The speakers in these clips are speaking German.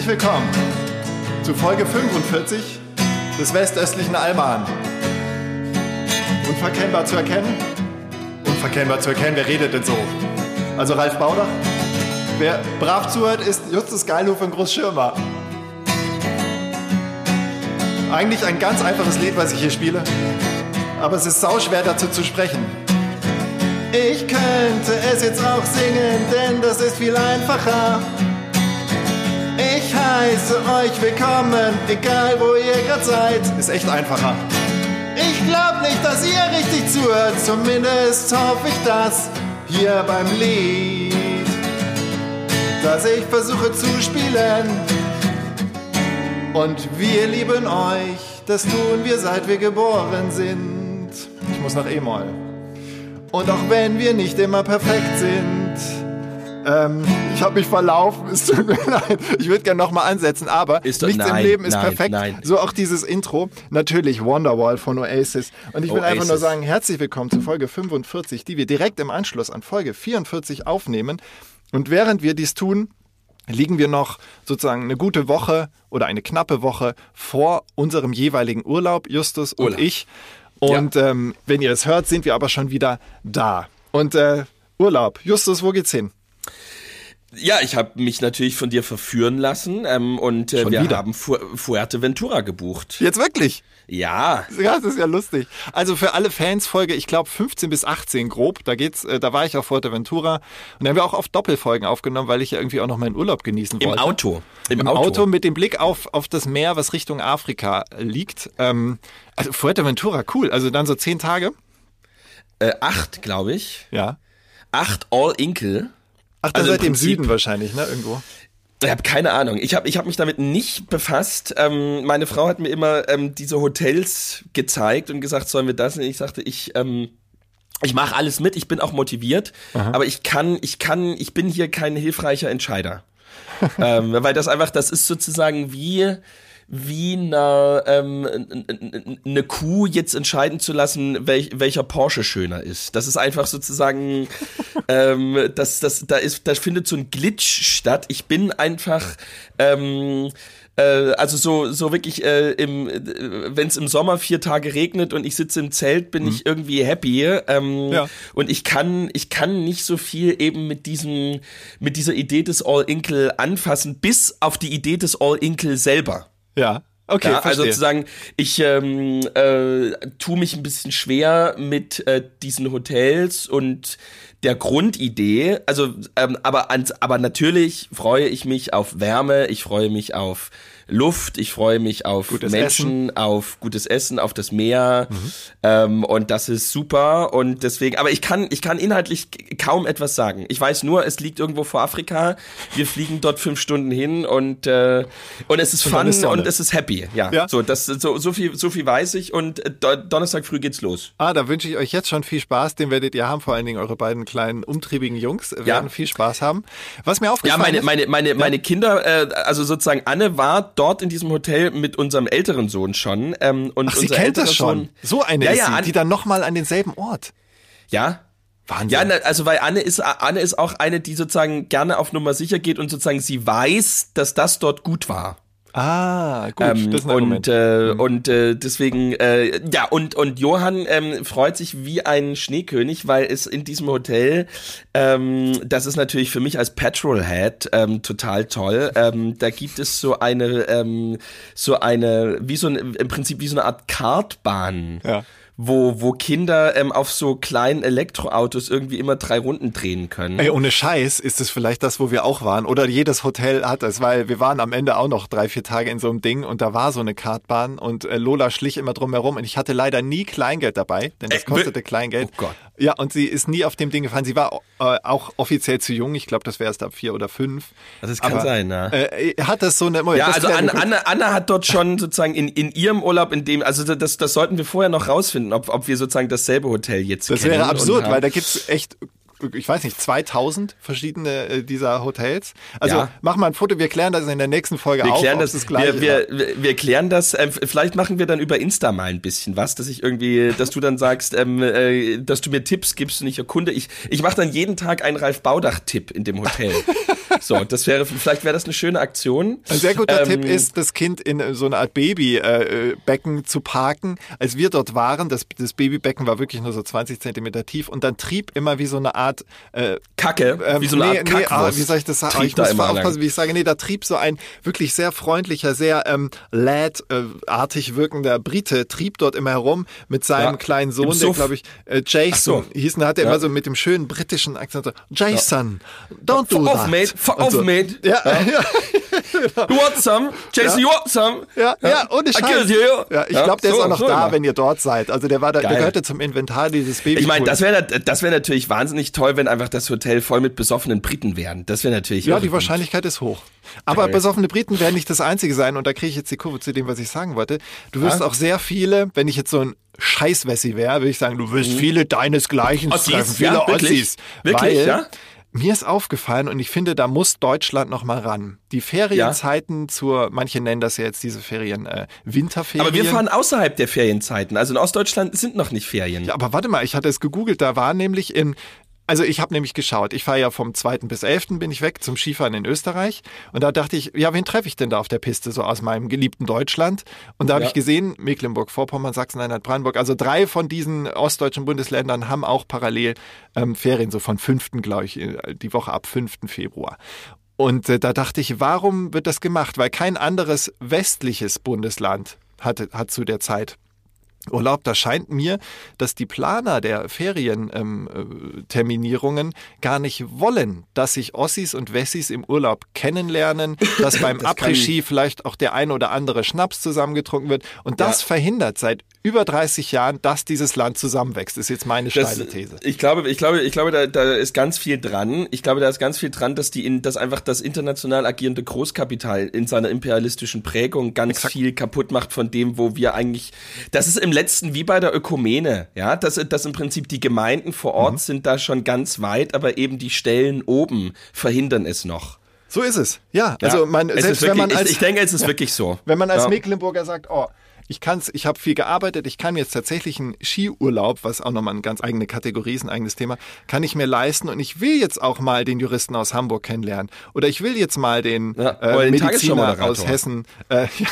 Herzlich willkommen zu Folge 45 des westöstlichen Alman. Unverkennbar zu erkennen? Unverkennbar zu erkennen, wer redet denn so? Also Ralf Bauder? Wer brav zuhört, ist Justus Geilhof und Großschirmer. Eigentlich ein ganz einfaches Lied, was ich hier spiele. Aber es ist sauschwer dazu zu sprechen. Ich könnte es jetzt auch singen, denn das ist viel einfacher. Heiße euch willkommen, egal wo ihr gerade seid. Ist echt einfacher. Ich glaub nicht, dass ihr richtig zuhört, zumindest hoffe ich das hier beim Lied, das ich versuche zu spielen. Und wir lieben euch, das tun wir seit wir geboren sind. Ich muss nach E-Moll. Und auch wenn wir nicht immer perfekt sind, ähm, ich habe mich verlaufen, es tut mir leid. Ich würde gerne nochmal ansetzen, aber Ist nichts nein, im Leben ist nein, perfekt. nein. So auch dieses Intro. Natürlich Wonderwall von Oasis. Und ich will einfach nur Oasis. sagen, herzlich willkommen zu Folge 45, die wir direkt im Anschluss an Folge 44 aufnehmen. Und während wir dies tun, liegen wir noch sozusagen eine gute Woche oder eine knappe Woche vor unserem jeweiligen Urlaub, Justus und Urlaub. ich. Und ähm, wenn ihr es hört, sind wir aber schon wieder da. Und äh, Urlaub, Justus, wo geht's hin? Ja, ich habe mich natürlich von dir verführen lassen ähm, und äh, wir wieder? haben Fu Fuerteventura gebucht. Jetzt wirklich? Ja, Ja, das ist ja lustig. Also für alle Fans Folge, ich glaube 15 bis 18 grob. Da geht's, äh, da war ich auf Fuerteventura und da haben wir auch oft Doppelfolgen aufgenommen, weil ich ja irgendwie auch noch meinen Urlaub genießen im wollte. Auto. Im, Im Auto. Auto. mit dem Blick auf, auf das Meer, was Richtung Afrika liegt. Ähm, also Fuerteventura, cool. Also dann so zehn Tage. Äh, acht, glaube ich. Ja. Acht All-Inkel. Ach, dann Also im seid ihr im Süden wahrscheinlich, ne? Irgendwo. Ich habe keine Ahnung. Ich habe ich hab mich damit nicht befasst. Ähm, meine Frau hat mir immer ähm, diese Hotels gezeigt und gesagt, sollen wir das? Und ich sagte, ich ähm, ich mache alles mit. Ich bin auch motiviert, aber ich kann ich kann ich bin hier kein hilfreicher Entscheider, ähm, weil das einfach das ist sozusagen wie wie eine, ähm, eine Kuh jetzt entscheiden zu lassen, welch, welcher Porsche schöner ist. Das ist einfach sozusagen, ähm, das, das, da ist, da findet so ein Glitch statt. Ich bin einfach, ähm, äh, also so, so wirklich, äh, im, wenn es im Sommer vier Tage regnet und ich sitze im Zelt, bin ich irgendwie happy. Ähm, Ja. Und ich kann, ich kann nicht so viel eben mit diesem, mit dieser Idee des All-Inkle anfassen, bis auf die Idee des All-Inkle selber. Ja. Okay, Ja, also verstehe. sozusagen, ich ähm, äh, tue mich ein bisschen schwer mit äh, diesen Hotels und der Grundidee. Also, ähm, aber ans, aber natürlich freue ich mich auf Wärme, ich freue mich auf Luft, ich freue mich auf Gutes Menschen, auf gutes Essen, auf das Meer ähm, und das ist super und deswegen. Aber ich kann, ich kann inhaltlich kaum etwas sagen. Ich weiß nur, es liegt irgendwo vor Afrika. Wir fliegen dort fünf Stunden hin und äh, und es ist Und fun ist und es ist happy. Ja, Ja. so das so so viel so viel weiß ich und äh, Do Donnerstag früh geht's los. Ah, da wünsche ich euch jetzt schon viel Spaß. Den werdet ihr haben, vor allen Dingen eure beiden kleinen umtriebigen Jungs werden viel Spaß haben. Was mir Ja, aufgefallen meine ist, meine meine meine Kinder, äh, also sozusagen Anne war dort in diesem Hotel mit unserem älteren Sohn schon ähm, und Ach, sie kennt das schon. Sohn, So eine ja, ist ja, sie, die dann nochmal an denselben Ort. ja. Wahnsinn. Ja, also weil Anne ist Anne ist auch eine, die sozusagen gerne auf Nummer sicher geht und sozusagen sie weiß, dass das dort gut war. Ah, gut, Ähm, das ist ein und äh, und äh, deswegen äh, ja und und Johann ähm, freut sich wie ein Schneekönig, weil es in diesem Hotel ähm, das ist natürlich für mich als Petrolhead ähm, total toll. Ähm, da gibt es so eine ähm, so eine wie so ein, im Prinzip wie so eine Art Kartbahn. Ja. Wo, wo Kinder ähm, auf so kleinen Elektroautos irgendwie immer drei Runden drehen können. Ey, ohne Scheiß ist es vielleicht das, wo wir auch waren. Oder jedes Hotel hat es, weil wir waren am Ende auch noch drei, vier Tage in so einem Ding und da war so eine Kartbahn und äh, Lola schlich immer drum herum und ich hatte leider nie Kleingeld dabei, denn das Äh, kostete Kleingeld. Oh Gott. Ja, und sie ist nie auf dem Ding gefahren. Sie war äh, auch offiziell zu jung. Ich glaube, das wäre erst ab vier oder fünf. Also das kann Aber, sein, ja. Äh, hat das so eine... Moment, Ja, das also Anna, Anna, Anna hat dort schon sozusagen in, in ihrem Urlaub, in dem, also das, das sollten wir vorher noch rausfinden, ob, ob wir sozusagen dasselbe Hotel jetzt Das kennen. wäre und absurd, weil da gibt's echt, ich weiß nicht, 2000 verschiedene äh, dieser Hotels. Also Ja. mach mal ein Foto, wir klären das in der nächsten Folge wir auf. klären das, gleiche wir, wir, wir, wir klären das, ähm, vielleicht machen wir dann über Insta mal ein bisschen was, dass ich irgendwie, dass du dann sagst, ähm, äh, dass du mir Tipps gibst und ich erkunde. Ich, ich mache dann jeden Tag einen Ralf Baudach-Tipp in dem Hotel. so, das wäre, vielleicht wäre das eine schöne Aktion. Ein sehr guter Ähm, Tipp ist, das Kind in äh, so eine Art Babybecken zu parken. Als wir dort waren, das, das Babybecken war wirklich nur so 20 Zentimeter tief und dann trieb immer wie so eine Art äh, Kacke, ähm, wie so eine nee, Art nee, ah, wie soll ich das sagen? Trieb ich da muss lang. aufpassen, wie ich sage. Nee, da trieb so ein wirklich sehr freundlicher, sehr ähm, Lad-artig wirkender Brite, trieb dort immer herum mit seinem Ja, kleinen Sohn, der glaube ich äh, Jason so. hieß, und hat er Ja. immer so mit dem schönen britischen Akzent so, Jason, don't do Fuck that. off, mate. Fuck Und off, so. mate. Ja, ja. You want some? Jason, you want some? Ja, ja, ohne Scheiß. Ja, ich Ja, glaube, der so, ist auch noch so da, immer. wenn ihr dort seid. Also der war da, der gehörte zum Inventar dieses Babys. Ich meine, das wäre das wäre natürlich wahnsinnig toll, wenn einfach das Hotel voll mit besoffenen Briten wären. Das wäre natürlich ja, die gut. Wahrscheinlichkeit ist hoch. Aber Geil. besoffene Briten werden nicht das Einzige sein und da kriege ich jetzt die Kurve zu dem, was ich sagen wollte. Du wirst Ah. auch sehr viele, wenn ich jetzt so ein Scheißwessi wäre, würde ich sagen, du wirst viele deinesgleichen Mhm. Ossis, treffen, viele ja, wirklich? Ossis. Wirklich, weil ja? Mir ist aufgefallen und ich finde, da muss Deutschland noch mal ran. Die Ferienzeiten zur, manche nennen das ja jetzt diese Ferien äh, Winterferien. Aber wir fahren außerhalb der Ferienzeiten. Also in Ostdeutschland sind noch nicht Ferien. Ja, aber warte mal, ich hatte es gegoogelt, da war nämlich in, also ich habe nämlich geschaut, ich fahre ja vom 2. bis 11. bin ich weg zum Skifahren in Österreich und da dachte ich, ja, wen treffe ich denn da auf der Piste, so aus meinem geliebten Deutschland? Und da habe Ja. ich gesehen, Mecklenburg-Vorpommern, Sachsen-Anhalt, Brandenburg, also drei von diesen ostdeutschen Bundesländern haben auch parallel ähm, Ferien, so von 5. glaube ich, äh, die Woche ab 5. Februar. Und äh, da dachte ich, warum wird das gemacht? Weil kein anderes westliches Bundesland hatte, hat zu der Zeit Urlaub, da scheint mir, dass die Planer der Ferienterminierungen ähm, Terminierungen gar nicht wollen, dass sich Ossis und Wessis im Urlaub kennenlernen, dass beim Das Après-Ski vielleicht auch der ein oder andere Schnaps zusammengetrunken wird. Und das Ja. verhindert seit über 30 Jahren, dass dieses Land zusammenwächst. ist jetzt meine steile These. ich glaube, ich glaube, ich glaube, da, da ist ganz viel dran. Ich glaube, da ist ganz viel dran, dass die, in, dass einfach das international agierende Großkapital in seiner imperialistischen Prägung ganz viel kaputt macht von dem, wo wir eigentlich. Das ist im letzten wie bei der Ökumene, ja, dass, dass im Prinzip die Gemeinden vor Ort Mhm. sind da schon ganz weit, aber eben die Stellen oben verhindern es noch. So ist es. Ja, also Ja, man, es selbst ist wenn man wirklich- als ich, ich denke, es ist wirklich so. Wenn man als ja. Mecklenburger sagt, oh, ich kann's, ich habe viel gearbeitet, ich kann mir jetzt tatsächlich einen Skiurlaub, was auch nochmal eine ganz eigene Kategorie ist, ein eigenes Thema, kann ich mir leisten und ich will jetzt auch mal den Juristen aus Hamburg kennenlernen oder ich will jetzt mal den, Ja, äh, den Mediziner aus Hessen. Äh, ja,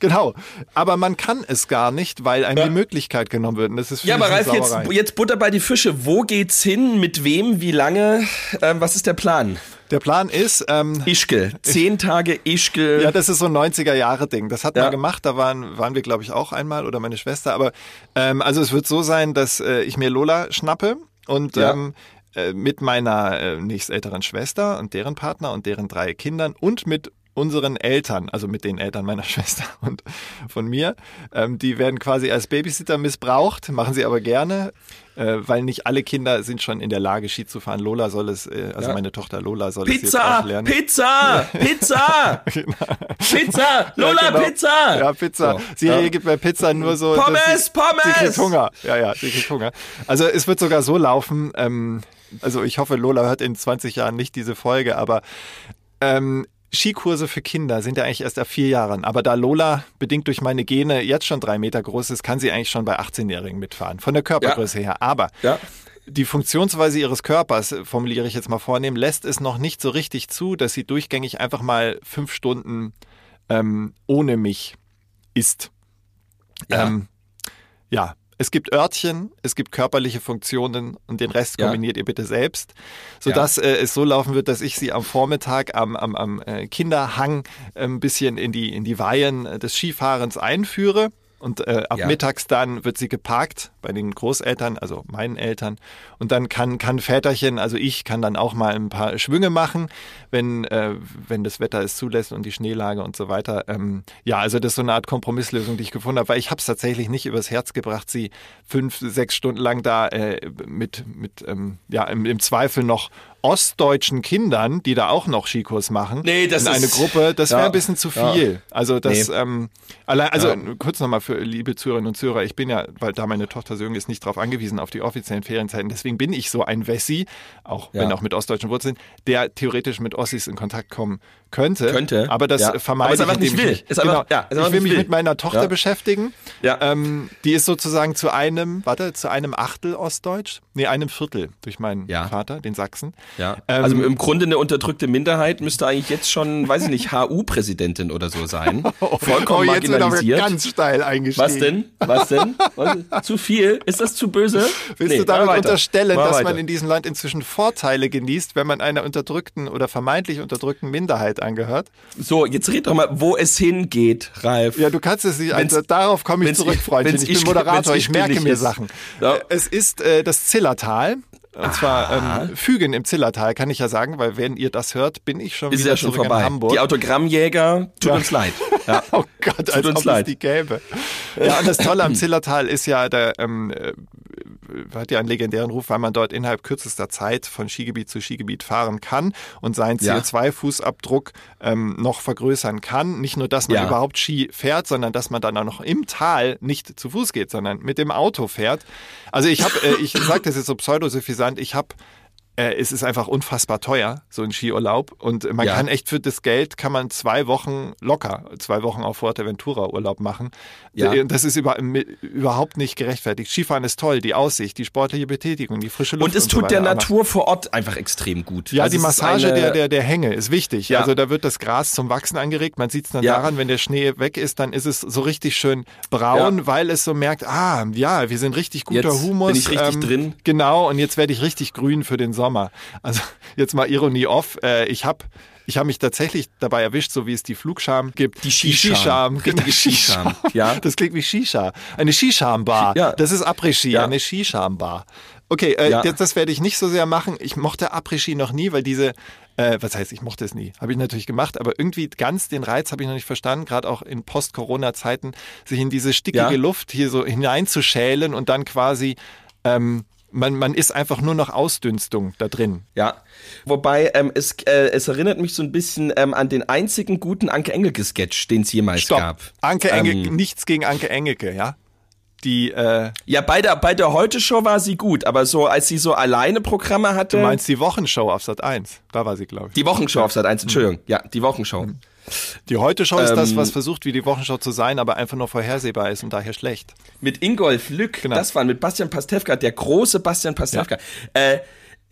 genau. Aber man kann es gar nicht, weil einem Ja. die Möglichkeit genommen wird. Und das ist für Ja, aber Ralf, jetzt, jetzt Butter bei die Fische. Wo geht's hin? Mit wem? Wie lange? Ähm, was ist der Plan? Der Plan ist, ähm, Ischgl. Zehn Tage Ischgl. Ja, das ist so ein 90er-Jahre-Ding. Das hat Ja. man gemacht, da waren, waren wir, glaube ich, auch einmal oder meine Schwester. Aber ähm, also es wird so sein, dass äh, ich mir Lola schnappe und Ja. ähm, äh, mit meiner äh, nächstälteren Schwester und deren Partner und deren drei Kindern und mit unseren Eltern, also mit den Eltern meiner Schwester und von mir, ähm, die werden quasi als Babysitter missbraucht, machen sie aber gerne, äh, weil nicht alle Kinder sind schon in der Lage, Ski zu fahren. Lola soll es, äh, also Ja. meine Tochter Lola soll es jetzt Pizza! auch lernen. Pizza! Pizza! Pizza! Lola, Ja, genau. Pizza! Ja, Pizza. So, Sie ja. gibt bei Pizza nur so. Pommes, dass sie, Pommes! Sie kriegt Hunger. Ja, ja, sie kriegt Hunger. Also es wird sogar so laufen, ähm, also ich hoffe, Lola hört in 20 Jahren nicht diese Folge, aber ähm, Skikurse für Kinder sind ja eigentlich erst ab vier Jahren. Aber da Lola bedingt durch meine Gene jetzt schon drei Meter groß ist, kann sie eigentlich schon bei 18-Jährigen mitfahren. Von der Körpergröße her. Aber Ja. die Funktionsweise ihres Körpers, formuliere ich jetzt mal vornehmen, lässt es noch nicht so richtig zu, dass sie durchgängig einfach mal fünf Stunden ähm, ohne mich isst. Ja. Ähm, ja, es gibt Örtchen, es gibt körperliche Funktionen und den Rest Ja. kombiniert ihr bitte selbst, sodass äh, es so laufen wird, dass ich sie am Vormittag am, am, am äh, Kinderhang ein bisschen in die, in die Weihen äh, des Skifahrens einführe. Und äh, ab Ja. mittags dann wird sie geparkt bei den Großeltern, also meinen Eltern. Und dann kann, kann Väterchen, also ich, kann dann auch mal ein paar Schwünge machen, wenn, äh, wenn das Wetter es zulässt und die Schneelage und so weiter. Ähm, ja, also das ist so eine Art Kompromisslösung, die ich gefunden habe, weil ich habe es tatsächlich nicht übers Herz gebracht, sie fünf, sechs Stunden lang da äh, mit, mit ähm, ja, im, im Zweifel noch ostdeutschen Kindern, die da auch noch Skikurs machen, Nee, das in eine ist- Gruppe, das wäre ja, ein bisschen zu ja. viel. Also das, Nee. ähm, allein, also Ja. kurz nochmal für liebe Zuhörerinnen und Zuhörer, ich bin ja, weil da meine Tochter so jung ist, nicht darauf angewiesen, auf die offiziellen Ferienzeiten. Deswegen bin ich so ein Wessi, auch Ja. wenn auch mit ostdeutschen Wurzeln, der theoretisch mit Ossis in Kontakt kommen könnte. Könnte, Aber das ja. vermeide Aber ich, nicht indem ich will. Ist einfach- genau, ja, ich will nicht mich will. mit meiner Tochter Ja. beschäftigen. Ja. Ähm, die ist sozusagen zu einem, warte, zu einem Achtel Ostdeutsch, nee, einem Viertel durch meinen. Vater, den Sachsen. Ja. Ähm, also im Grunde eine unterdrückte Minderheit müsste eigentlich jetzt schon, weiß ich nicht, HU-Präsidentin oder so sein. Vollkommen oh, jetzt marginalisiert. ganz steil eingestiegen. Was denn? Was denn? Was? zu viel? Ist das zu böse? Willst Nee, du damit unterstellen, dass weiter. man in diesem Land inzwischen Vorteile genießt, wenn man einer unterdrückten oder vermeintlich unterdrückten Minderheit angehört? So, jetzt red doch mal, wo es hingeht, Ralf. Ja, du kannst es nicht. Also darauf komme ich zurück, ich- Freundchen. wenn's Ich bin ich- Moderator, wenn's ich merke ich mir ist. Sachen. Ja. Äh, Es ist äh, das Zillertal. Und zwar ähm, Fügen im Zillertal, kann ich ja sagen, weil wenn ihr das hört, bin ich schon ist wieder ja schon vorbei. in Hamburg. Die Autogrammjäger, tut Ja. uns leid. Ja. Oh Gott, als uns ob leid. es die gäbe. Ja, und das Tolle am Zillertal ist ja, der ähm, äh, hat ja einen legendären Ruf, weil man dort innerhalb kürzester Zeit von Skigebiet zu Skigebiet fahren kann und seinen Ja. CO2-Fußabdruck ähm, noch vergrößern kann. Nicht nur, dass man Ja. überhaupt Ski fährt, sondern dass man dann auch noch im Tal nicht zu Fuß geht, sondern mit dem Auto fährt. Also ich habe, äh, ich sage das jetzt so pseudosuffisant, ich habe äh, es ist einfach unfassbar teuer, so ein Skiurlaub. Und man Ja. kann echt für das Geld, kann man zwei Wochen locker, zwei Wochen auf Fuerteventura Urlaub machen. Ja. Und das ist über, überhaupt nicht gerechtfertigt. Skifahren ist toll, die Aussicht, die sportliche Betätigung, die frische Luft. Und es so tut der weiter. Aber- Natur vor Ort einfach extrem gut. ja, Also die Massage eine- der, der, der Hänge ist wichtig. Ja. Also da wird das Gras zum Wachsen angeregt. Man sieht es dann daran, wenn der Schnee weg ist, dann ist es so richtig schön braun, weil es so merkt, ah, ja, wir sind richtig guter Jetzt Humus. ähm, bin ich richtig drin. Genau, und jetzt werde ich richtig grün für den Sommer. Also jetzt mal Ironie off. Äh, ich habe ich hab mich tatsächlich dabei erwischt, so wie es die Flugscham gibt. Die Skischam. Richtige Genau, Skischam. Ja. Das klingt wie Shisha. Eine Skischambar. Ja. Das ist Après-Ski, Ja. eine Skischambar. Okay, äh, Ja. das, das werde ich nicht so sehr machen. Ich mochte Après-Ski noch nie, weil diese, äh, was heißt, ich mochte es nie. Habe ich natürlich gemacht, aber irgendwie ganz den Reiz habe ich noch nicht verstanden, gerade auch in Post-Corona-Zeiten, sich in diese stickige Ja. Luft hier so hineinzuschälen und dann quasi, ähm, man, man ist einfach nur noch Ausdünstung da drin. Ja, wobei ähm, es, äh, es erinnert mich so ein bisschen ähm, an den einzigen guten Anke Engelke-Sketch, den es jemals Stopp. gab. Anke Engelke, Ähm, nichts gegen Anke Engelke, ja? Die, äh, ja, bei der, bei der Heute-Show war sie gut, aber so, als sie so alleine Programme hatte. du meinst die Wochenshow auf Sat 1. Da war sie, glaube ich. die Wochenshow auf Sat 1, Entschuldigung. Ja, die Wochenshow. Die Heute-Show ist das, Ähm, was versucht, wie die Wochenshow zu sein, aber einfach nur vorhersehbar ist und daher schlecht. Mit Ingolf Lück, Genau. das war mit Bastian Pastewka, der große Bastian Pastewka. Äh,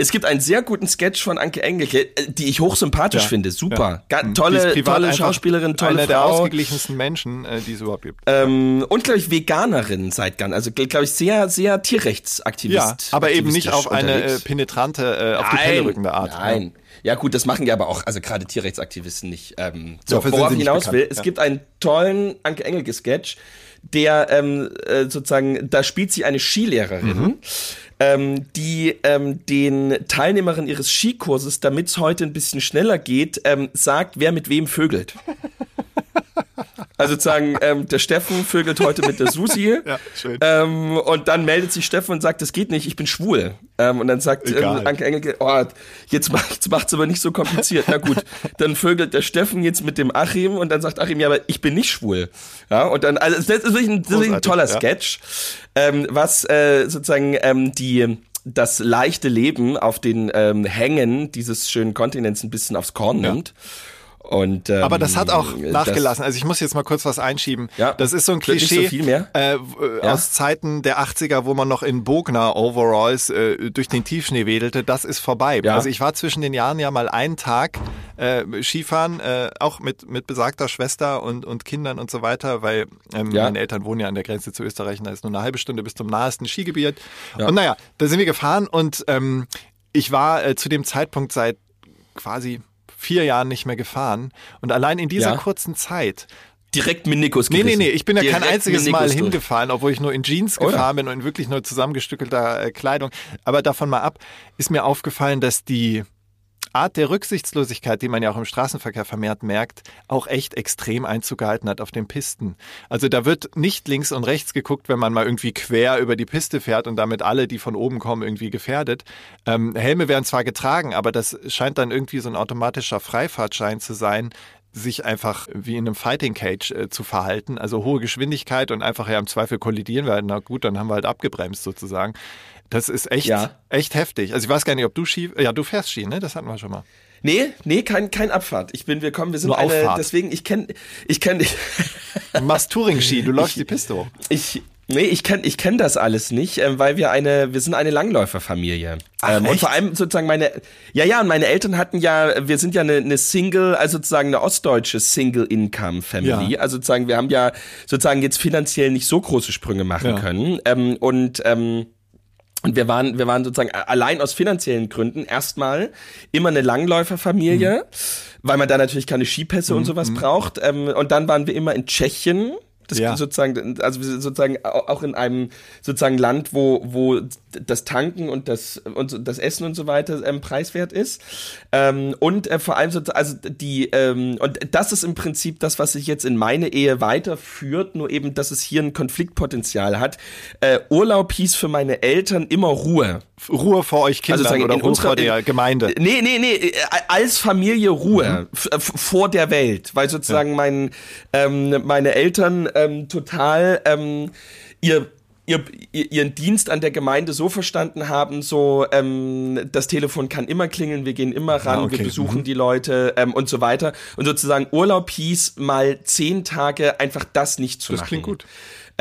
es gibt einen sehr guten Sketch von Anke Engelke, äh, die ich hochsympathisch Ja. finde. Super. Ja. Die Tolle, tolle Schauspielerin, tolle Eine der Frau. ausgeglichensten Menschen, äh, die es überhaupt gibt. Ähm, und glaube ich Veganerin seit ganz, also glaube ich sehr, sehr Tierrechtsaktivist. ja, aber eben nicht auf eine äh, unterwegs. penetrante, äh, auf die Pelle rückende Art. Nein. Ja gut, das machen ja aber auch, also gerade Tierrechtsaktivisten nicht. Ähm, so, Dafür worauf ich hinaus bekannt, will, es ja. gibt einen tollen Anke Engelke Sketch, der ähm, äh, sozusagen, da spielt sie eine Skilehrerin, Mhm. ähm, die ähm, den Teilnehmerinnen ihres Skikurses, damit es heute ein bisschen schneller geht, ähm, sagt, wer mit wem vögelt. Also sozusagen, ähm, der Steffen vögelt heute mit der Susi. Ja, schön. Ähm, und dann meldet sich Steffen und sagt, das geht nicht, ich bin schwul. Ähm, und dann sagt ähm. Anke Engelke, oh, jetzt, macht, jetzt macht's aber nicht so kompliziert. Na gut, dann vögelt der Steffen jetzt mit dem Achim und dann sagt Achim, ja, aber ich bin nicht schwul. Ja, und dann, also das ist wirklich ein, das ist ein toller ja. Sketch, ähm, was äh, sozusagen ähm, die das leichte Leben auf den ähm, Hängen dieses schönen Kontinents ein bisschen aufs Korn nimmt. Und, ähm, Aber das hat auch das- nachgelassen. Also ich muss jetzt mal kurz was einschieben. Ja. Das ist so ein Klischee so viel mehr? Äh, w- Ja. aus Zeiten der 80er, wo man noch in Bogner Overalls äh, durch den Tiefschnee wedelte. Das ist vorbei. Ja. Also ich war zwischen den Jahren ja mal einen Tag äh, Skifahren, äh, auch mit, mit besagter Schwester und, und Kindern und so weiter, weil ähm, meine Eltern wohnen ja an der Grenze zu Österreich und da ist nur eine halbe Stunde bis zum nahesten Skigebiet. Ja. Und naja, da sind wir gefahren und ähm, ich war äh, zu dem Zeitpunkt seit quasi vier Jahren nicht mehr gefahren. Und allein in dieser Ja. kurzen Zeit direkt Minikus Nee, gerissen. nee, nee, ich bin ja kein einziges Mal durch. hingefahren, obwohl ich nur in Jeans Oder? gefahren bin und in wirklich nur zusammengestückelter äh, Kleidung. Aber davon mal ab, ist mir aufgefallen, dass die Art der Rücksichtslosigkeit, die man ja auch im Straßenverkehr vermehrt merkt, auch echt extrem Einzug gehalten hat auf den Pisten. Also da wird nicht links und rechts geguckt, wenn man mal irgendwie quer über die Piste fährt und damit alle, die von oben kommen, irgendwie gefährdet. Ähm, Helme werden zwar getragen, aber das scheint dann irgendwie so ein automatischer Freifahrtschein zu sein, sich einfach wie in einem Fighting Cage äh, zu verhalten, also hohe Geschwindigkeit und einfach ja im Zweifel kollidieren wir. Na gut, dann haben wir halt abgebremst sozusagen. Das ist echt, Ja. echt heftig. Also ich weiß gar nicht, ob du Ski, ja, du fährst Ski, ne? Das hatten wir schon mal. Nee, nee, kein, kein Abfahrt. Ich bin, wir kommen, wir sind Nur eine, Auffahrt. deswegen, ich kenne, ich kenne, Du machst Touring-Ski, du läufst die Piste hoch. ich, nee, ich kenne, ich kenne das alles nicht, ähm, weil wir eine, wir sind eine Langläuferfamilie. Ach, ähm, und vor allem sozusagen meine, ja, ja, und meine Eltern hatten ja, wir sind ja eine, eine Single, also sozusagen eine ostdeutsche Single-Income-Family. Ja. Also sozusagen, wir haben ja sozusagen jetzt finanziell nicht so große Sprünge machen Ja. können. Ähm, und, ähm, und wir waren, wir waren sozusagen allein aus finanziellen Gründen erstmal immer eine Langläuferfamilie, weil man da natürlich keine Skipässe und sowas braucht. Ähm, und dann waren wir immer in Tschechien. Das Ja. sozusagen, also sozusagen au- auch in einem sozusagen Land, wo, wo das Tanken und das und das Essen und so weiter ähm, preiswert ist. Ähm, und äh, vor allem so, also die, ähm, und das ist im Prinzip das, was sich jetzt in meine Ehe weiterführt, nur eben, dass es hier ein Konfliktpotenzial hat. Äh, Urlaub hieß für meine Eltern immer Ruhe. Ruhe vor euch Kindern sozusagen oder Ruhe vor der in- Gemeinde. Nee, nee, nee, äh, als Familie Ruhe f- vor der Welt, weil sozusagen mein, ähm, meine Eltern ähm, total ähm, ihr Ihr, ihr, ihren Dienst an der Gemeinde so verstanden haben, so ähm, das Telefon kann immer klingeln, wir gehen immer ran, Ah, okay. wir besuchen die Leute ähm, und so weiter. Und sozusagen Urlaub hieß mal zehn Tage einfach das nicht zu Das machen. klingt gut.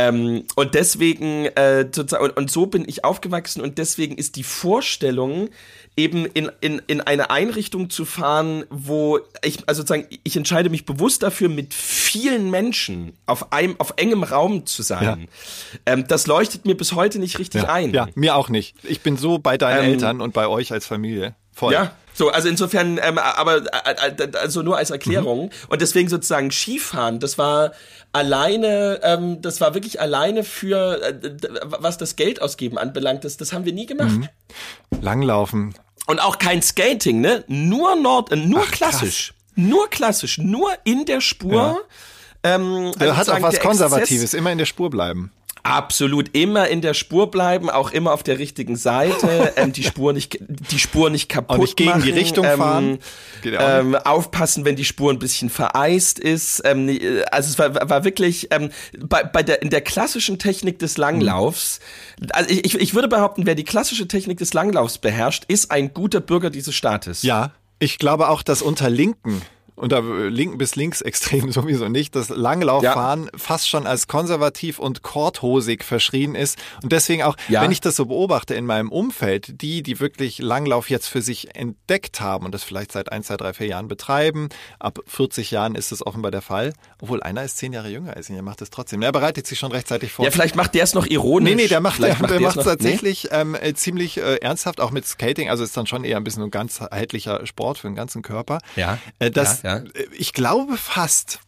Ähm, und deswegen, äh, und, und so bin ich aufgewachsen und deswegen ist die Vorstellung, eben in, in, in eine Einrichtung zu fahren, wo ich, also sozusagen, ich entscheide mich bewusst dafür, mit vielen Menschen auf einem, auf engem Raum zu sein. Ähm, das leuchtet mir bis heute nicht richtig ein. Ja, mir auch nicht. Ich bin so bei deinen Ähm, Eltern und bei euch als Familie. Voll. Ja, so, also insofern, ähm, aber also nur als Erklärung. Und deswegen sozusagen Skifahren, das war alleine, ähm, das war wirklich alleine für, äh, was das Geld ausgeben anbelangt, das, das haben wir nie gemacht. Langlaufen. Und auch kein Skating, ne? Nur Nord, äh, nur Ach, klassisch. Nur klassisch, nur in der Spur. Ähm, Der also hat auch was Konservatives, Exzess- immer in der Spur bleiben. Absolut immer in der Spur bleiben, auch immer auf der richtigen Seite, ähm, die Spur nicht, die Spur nicht kaputt Auch nicht gegen machen, die Richtung ähm, fahren. Ähm, aufpassen, wenn die Spur ein bisschen vereist ist. Ähm, äh, also es war, war wirklich ähm, bei, bei der in der klassischen Technik des Langlaufs. Also ich, ich- ich würde behaupten, wer die klassische Technik des Langlaufs beherrscht, ist ein guter Bürger dieses Staates. Ja, ich glaube auch, dass unter Linken, unter äh, linken bis links extrem sowieso nicht, das Langlauffahren fast schon als konservativ und korthosig verschrien ist. Und deswegen auch, Ja. wenn ich das so beobachte in meinem Umfeld, die, die wirklich Langlauf jetzt für sich entdeckt haben und das vielleicht seit ein, zwei, drei, vier Jahren betreiben, ab 40 Jahren ist es offenbar der Fall, obwohl einer ist zehn Jahre jünger als ich, er macht es trotzdem. Er bereitet sich schon rechtzeitig vor. Ja, vielleicht macht der es noch ironisch. Nee, nee, der macht Vielleicht der, der macht tatsächlich ähm, äh, ziemlich äh, ernsthaft, auch mit Skating. Also ist dann schon eher ein bisschen ein ganzheitlicher Sport für den ganzen Körper. Ja, Äh, das, ja, ja. Äh, Ich glaube fast,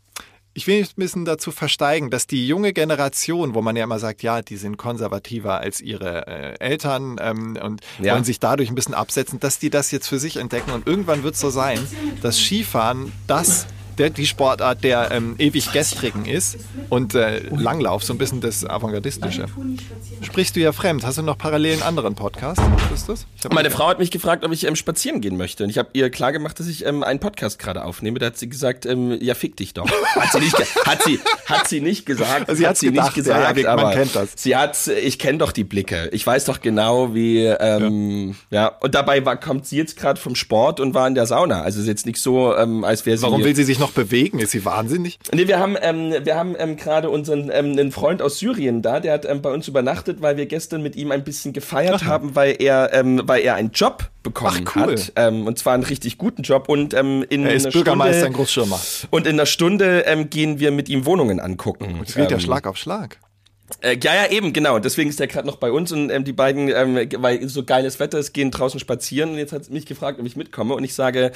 ich will mich ein bisschen dazu versteigen, dass die junge Generation, wo man ja immer sagt, ja, die sind konservativer als ihre äh, Eltern ähm, und Ja. wollen sich dadurch ein bisschen absetzen, dass die das jetzt für sich entdecken. Und irgendwann wird es so sein, dass Skifahren das der, die Sportart der ähm, ewig gestrigen ist und äh, Langlauf so ein bisschen das Avantgardistische. Sprichst du ja fremd? Hast du noch parallel einen anderen Podcast? Was ist das? Meine Frau hat mich gefragt, ob ich ähm, spazieren gehen möchte. Und ich habe ihr klar gemacht, dass ich ähm, einen Podcast gerade aufnehme. Da hat sie gesagt, ähm, ja, fick dich doch. Hat sie nicht, hat sie, hat sie nicht gesagt. Also sie hat sie gedacht, nicht ja, gesagt, ja, man aber kennt das. Sie hat, ich kenne doch die Blicke. Ich weiß doch genau, wie, ähm, ja. Und dabei war, kommt sie jetzt gerade vom Sport und war in der Sauna. Also ist jetzt nicht so, ähm, als wäre sie. Warum will sie sich noch bewegen? Ist sie wahnsinnig? Nee, wir haben, ähm, wir haben ähm, gerade unseren ähm, einen Freund aus Syrien da, der hat ähm, bei uns übernachtet, weil wir gestern mit ihm ein bisschen gefeiert haben, weil er, ähm, weil er einen Job bekommen Ach, cool. hat. Ähm, und zwar einen richtig guten Job. Und ähm, in Er ist einer Bürgermeister in Stunde, Großschirmer. und in einer Stunde ähm, gehen wir mit ihm Wohnungen angucken. Es geht ja ähm, Schlag auf Schlag. Äh, ja, ja, eben, genau. Deswegen ist der gerade noch bei uns und ähm, die beiden, ähm, weil so geiles Wetter ist, gehen draußen spazieren und jetzt hat mich gefragt, ob ich mitkomme und ich sage,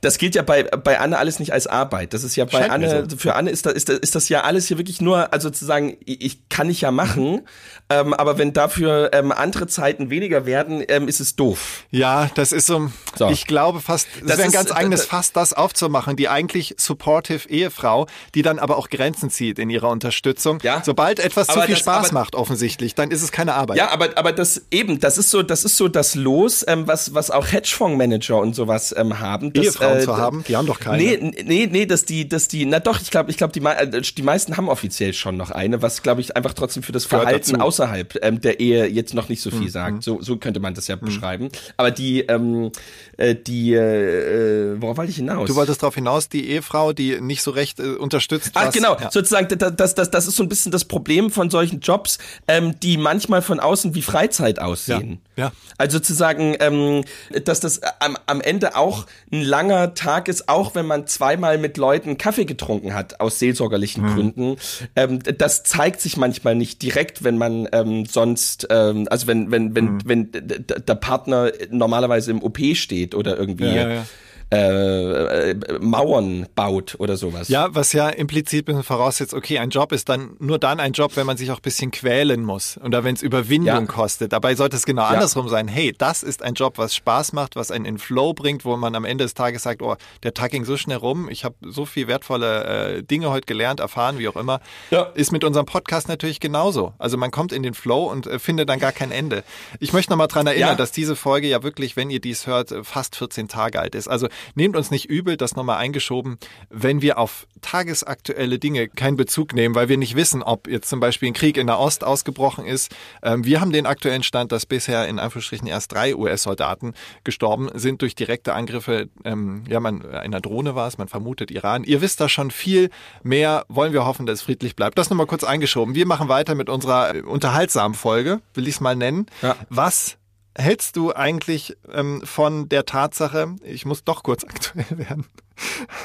das gilt ja bei, bei Anne alles nicht als Arbeit. Das ist ja bei Scheint Anne, so. für Anne ist das, ist, das, ist das ja alles hier wirklich nur, also sozusagen, ich, ich kann ich ja machen, ähm, aber wenn dafür ähm, andere Zeiten weniger werden, ähm, ist es doof. Ja, das ist so, So. ich glaube fast, das, Das wäre ein ganz eigenes d- d- Fass, das aufzumachen, die eigentlich supportive Ehefrau, die dann aber auch Grenzen zieht in ihrer Unterstützung. Ja. Sobald etwas zu viel das- Spaß aber- macht, offensichtlich, dann ist es keine Arbeit. Ja, aber aber das eben, das ist so, das ist so das Los, ähm, was was auch Hedgefondsmanager und sowas ähm, haben. Dass, Ehefrauen äh, zu haben, die haben doch keine. Nee, nee, nee, dass die, dass die, na doch, ich glaube, ich glaube, die, äh, die meisten haben offiziell schon noch eine, was glaube ich einfach trotzdem für das Verhalten außerhalb ähm, der Ehe jetzt noch nicht so Mhm. viel sagt. So, so könnte man das ja beschreiben. Aber die, ähm, äh, die, äh, äh, worauf wollte ich hinaus? Du wolltest darauf hinaus, die Ehefrau, die nicht so recht äh, unterstützt. Ach was- genau, Ja. sozusagen, das, das, das, ist so ein bisschen das Problem von solchen Jobs, ähm, die manchmal von außen wie Freizeit aussehen. Ja, ja. Also sozusagen, ähm, dass das am, am Ende auch ein langer Tag ist, auch wenn man zweimal mit Leuten Kaffee getrunken hat, aus seelsorgerlichen Mhm. Gründen. Ähm, das zeigt sich manchmal nicht direkt, wenn man ähm, sonst, ähm, also wenn, wenn, wenn, Mhm. wenn der Partner normalerweise im OP steht oder irgendwie Ja, ja. Äh, äh, Mauern baut oder sowas. Ja, was ja implizit ein voraussetzt, okay, ein Job ist dann nur dann ein Job, wenn man sich auch ein bisschen quälen muss oder wenn es Überwindung Ja. kostet. Dabei sollte es genau andersrum sein. Hey, das ist ein Job, was Spaß macht, was einen in Flow bringt, wo man am Ende des Tages sagt, oh, der Tag ging so schnell rum, ich habe so viel wertvolle äh, Dinge heute gelernt, erfahren, wie auch immer. Ja. Ist mit unserem Podcast natürlich genauso. Also man kommt in den Flow und äh, findet dann gar kein Ende. Ich möchte nochmal dran erinnern, Ja. dass diese Folge ja wirklich, wenn ihr dies hört, fast 14 Tage alt ist. Also nehmt uns nicht übel, das nochmal eingeschoben, wenn wir auf tagesaktuelle Dinge keinen Bezug nehmen, weil wir nicht wissen, ob jetzt zum Beispiel ein Krieg in der Ost ausgebrochen ist. Ähm, wir haben den aktuellen Stand, dass bisher in Anführungsstrichen erst drei US-Soldaten gestorben sind durch direkte Angriffe. Ähm, ja, man einer Drohne war es, man vermutet Iran. Ihr wisst da schon viel mehr. Wollen wir hoffen, dass es friedlich bleibt. Das nochmal kurz eingeschoben. Wir machen weiter mit unserer äh, unterhaltsamen Folge, will ich es mal nennen. Ja. Was hältst du eigentlich ähm, von der Tatsache, ich muss doch kurz aktuell werden,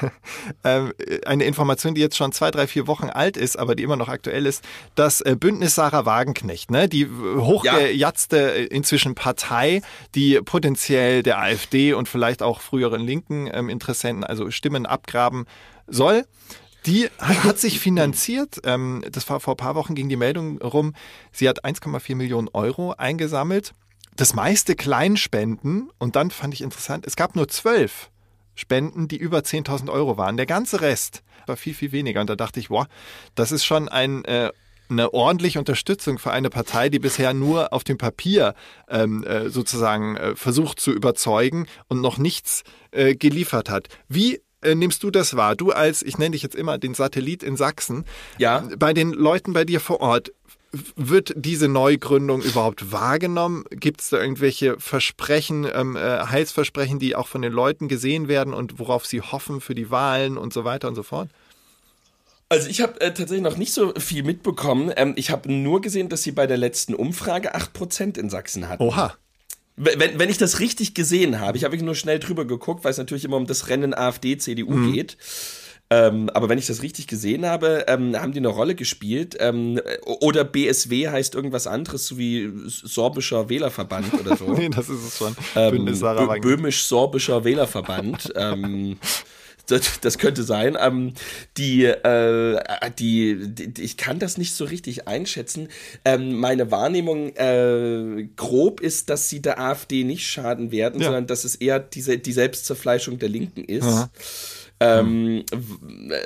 ähm, eine Information, die jetzt schon zwei, drei, vier Wochen alt ist, aber die immer noch aktuell ist, das äh, Bündnis Sarah Wagenknecht, ne, die hochgejatzte äh, inzwischen Partei, die potenziell der AfD und vielleicht auch früheren linken ähm, Interessenten, also Stimmen abgraben soll. Die hat, sich finanziert, ähm, das war vor ein paar Wochen ging die Meldung rum, sie hat 1,4 Millionen Euro eingesammelt. Das meiste Kleinspenden und dann fand ich interessant, es gab nur zwölf Spenden, die über 10.000 Euro waren. Der ganze Rest war viel, viel weniger. Und da dachte ich, wow, das ist schon ein, äh, eine ordentliche Unterstützung für eine Partei, die bisher nur auf dem Papier ähm, äh, sozusagen äh, versucht zu überzeugen und noch nichts äh, geliefert hat. Wie äh, nimmst du das wahr? Du als, ich nenne dich jetzt immer den Satellit in Sachsen, Ja. bei den Leuten bei dir vor Ort, wird diese Neugründung überhaupt wahrgenommen? Gibt es da irgendwelche Versprechen, ähm, äh, Heilsversprechen, die auch von den Leuten gesehen werden und worauf sie hoffen für die Wahlen und so weiter und so fort? Also ich habe äh, tatsächlich noch nicht so viel mitbekommen. Ähm, ich habe nur gesehen, dass sie bei der letzten Umfrage 8% in Sachsen hatten. Oha. Wenn, wenn ich das richtig gesehen habe, ich habe nur schnell drüber geguckt, weil es natürlich immer um das Rennen AfD, CDU Mhm. geht. Ähm, aber wenn ich das richtig gesehen habe, ähm, haben die eine Rolle gespielt. Ähm, oder BSW heißt irgendwas anderes, so wie Sorbischer Wählerverband oder so. Nee, das ist es schon. ähm. Böhmisch-Sorbischer Wählerverband. ähm, das, das könnte sein. Ähm, die, äh, die, die, ich kann das nicht so richtig einschätzen. Ähm, meine Wahrnehmung äh, grob ist, dass sie der AfD nicht schaden werden, Ja. sondern dass es eher diese, die Selbstzerfleischung der Linken ist. Aha. Ähm, äh,